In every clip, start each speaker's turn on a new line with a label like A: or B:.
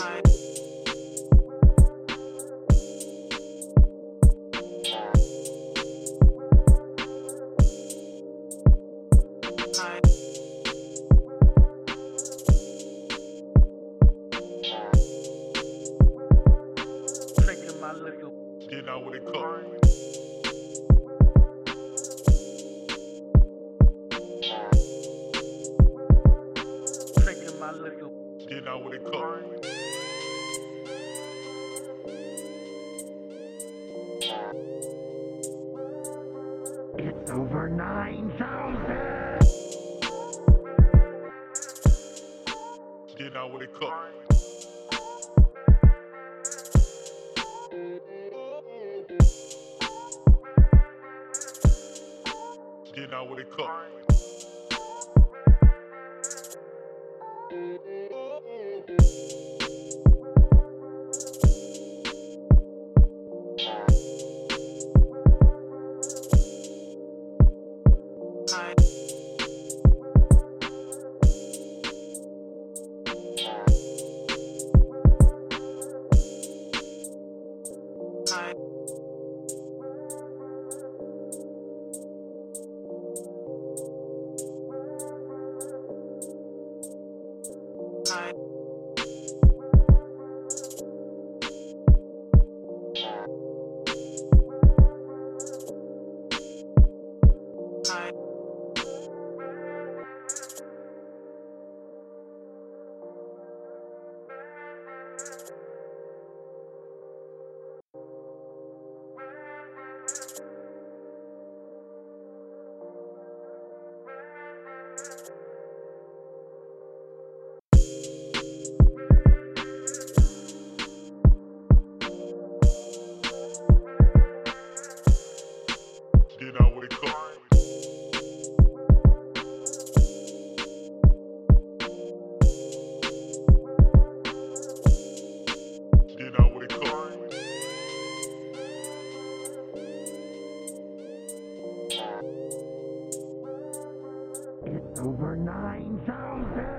A: time. time. My liquor.
B: Then I wake up.
A: Taking my.
B: Then I.
C: It's over 9,000!
B: Out with it cook. Get out with it cook.
C: Over 9,000!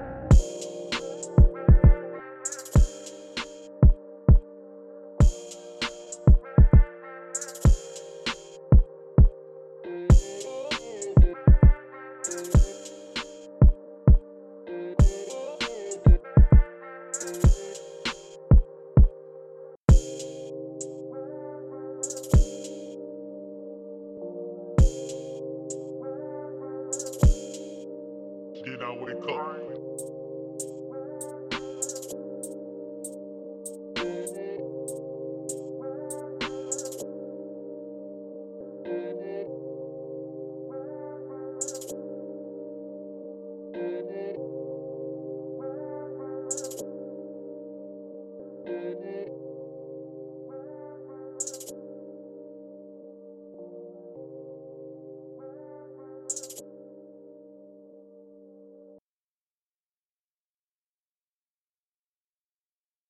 B: With it cook.